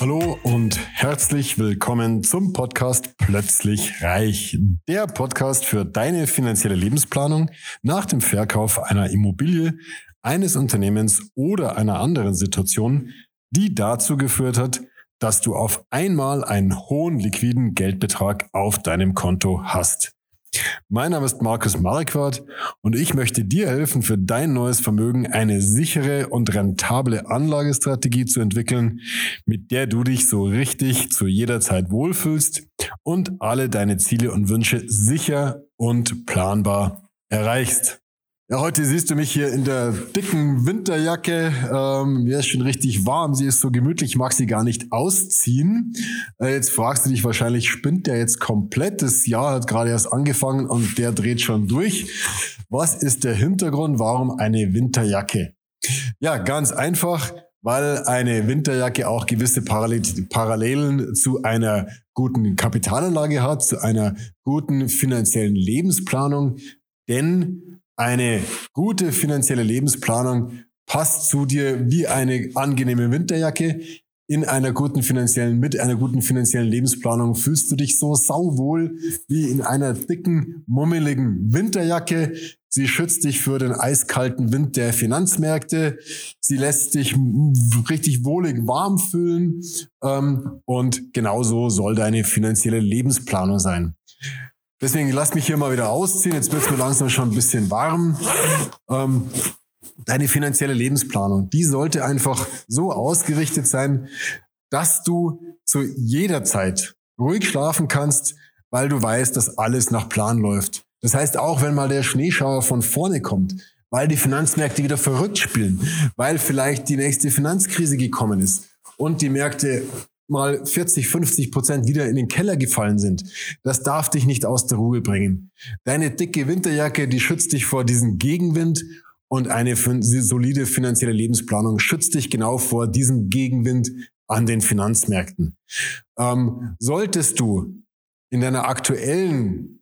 Hallo und herzlich willkommen zum Podcast Plötzlich Reich. Der Podcast für deine finanzielle Lebensplanung nach dem Verkauf einer Immobilie, eines Unternehmens oder einer anderen Situation, die dazu geführt hat, dass du auf einmal einen hohen liquiden Geldbetrag auf deinem Konto hast. Mein Name ist Markus Marquardt und ich möchte dir helfen, für dein neues Vermögen eine sichere und rentable Anlagestrategie zu entwickeln, mit der du dich so richtig zu jeder Zeit wohlfühlst und alle deine Ziele und Wünsche sicher und planbar erreichst. Ja, heute siehst du mich hier in der dicken Winterjacke. Ähm, mir ist schon richtig warm. Sie ist so gemütlich. Ich mag sie gar nicht ausziehen. Äh, jetzt fragst du dich wahrscheinlich, spinnt der jetzt komplett? Das Jahr hat gerade erst angefangen und der dreht schon durch. Was ist der Hintergrund? Warum eine Winterjacke? Ja, ganz einfach, weil eine Winterjacke auch gewisse Parallelen zu einer guten Kapitalanlage hat, zu einer guten finanziellen Lebensplanung. Denn eine gute finanzielle Lebensplanung passt zu dir wie eine angenehme Winterjacke. In einer guten finanziellen, mit einer guten finanziellen Lebensplanung fühlst du dich so sauwohl wie in einer dicken, mummeligen Winterjacke. Sie schützt dich für den eiskalten Wind der Finanzmärkte. Sie lässt dich richtig wohlig warm fühlen. Ähm, und genauso soll deine finanzielle Lebensplanung sein. Deswegen lass mich hier mal wieder ausziehen. Jetzt wird es mir langsam schon ein bisschen warm. Ähm, deine finanzielle Lebensplanung, die sollte einfach so ausgerichtet sein, dass du zu jeder Zeit ruhig schlafen kannst, weil du weißt, dass alles nach Plan läuft. Das heißt, auch wenn mal der Schneeschauer von vorne kommt, weil die Finanzmärkte wieder verrückt spielen, weil vielleicht die nächste Finanzkrise gekommen ist und die Märkte mal 40, 50 Prozent wieder in den Keller gefallen sind. Das darf dich nicht aus der Ruhe bringen. Deine dicke Winterjacke, die schützt dich vor diesem Gegenwind und eine solide finanzielle Lebensplanung schützt dich genau vor diesem Gegenwind an den Finanzmärkten. Ähm, solltest du in deiner aktuellen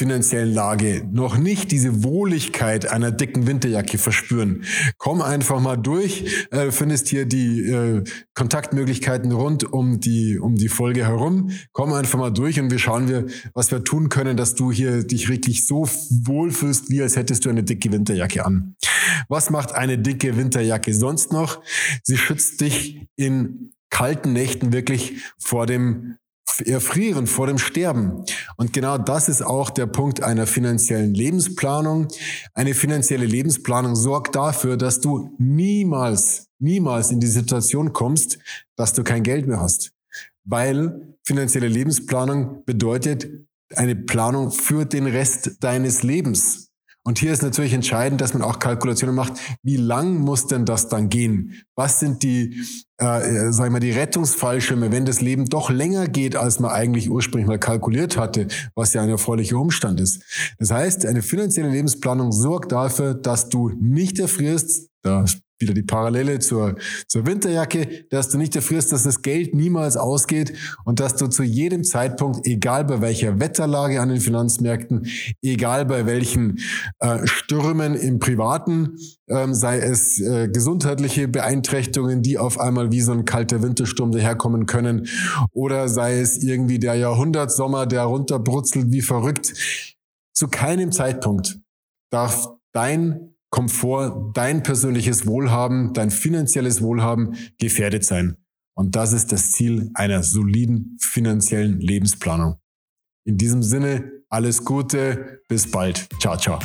finanziellen Lage noch nicht diese Wohligkeit einer dicken Winterjacke verspüren, komm einfach mal durch. Äh, findest hier die äh, Kontaktmöglichkeiten rund um die, um die Folge herum. Komm einfach mal durch und wir schauen wir, was wir tun können, dass du hier dich wirklich so wohlfühlst, wie als hättest du eine dicke Winterjacke an. Was macht eine dicke Winterjacke sonst noch? Sie schützt dich in kalten Nächten wirklich vor dem erfrieren vor dem Sterben. Und genau das ist auch der Punkt einer finanziellen Lebensplanung. Eine finanzielle Lebensplanung sorgt dafür, dass du niemals, niemals in die Situation kommst, dass du kein Geld mehr hast. Weil finanzielle Lebensplanung bedeutet eine Planung für den Rest deines Lebens. Und hier ist natürlich entscheidend, dass man auch Kalkulationen macht. Wie lang muss denn das dann gehen? Was sind die, äh, sag ich mal, die Rettungsfallschirme, wenn das Leben doch länger geht, als man eigentlich ursprünglich mal kalkuliert hatte, was ja ein erfreulicher Umstand ist. Das heißt, eine finanzielle Lebensplanung sorgt dafür, dass du nicht erfrierst. Da wieder die Parallele zur, zur Winterjacke, dass du nicht erfrierst, dass das Geld niemals ausgeht und dass du zu jedem Zeitpunkt, egal bei welcher Wetterlage an den Finanzmärkten, egal bei welchen äh, Stürmen im Privaten, ähm, sei es äh, gesundheitliche Beeinträchtigungen, die auf einmal wie so ein kalter Wintersturm daherkommen können, oder sei es irgendwie der Jahrhundertsommer, der runterbrutzelt wie verrückt, zu keinem Zeitpunkt darf dein Komfort, dein persönliches Wohlhaben, dein finanzielles Wohlhaben gefährdet sein. Und das ist das Ziel einer soliden finanziellen Lebensplanung. In diesem Sinne, alles Gute, bis bald. Ciao, ciao.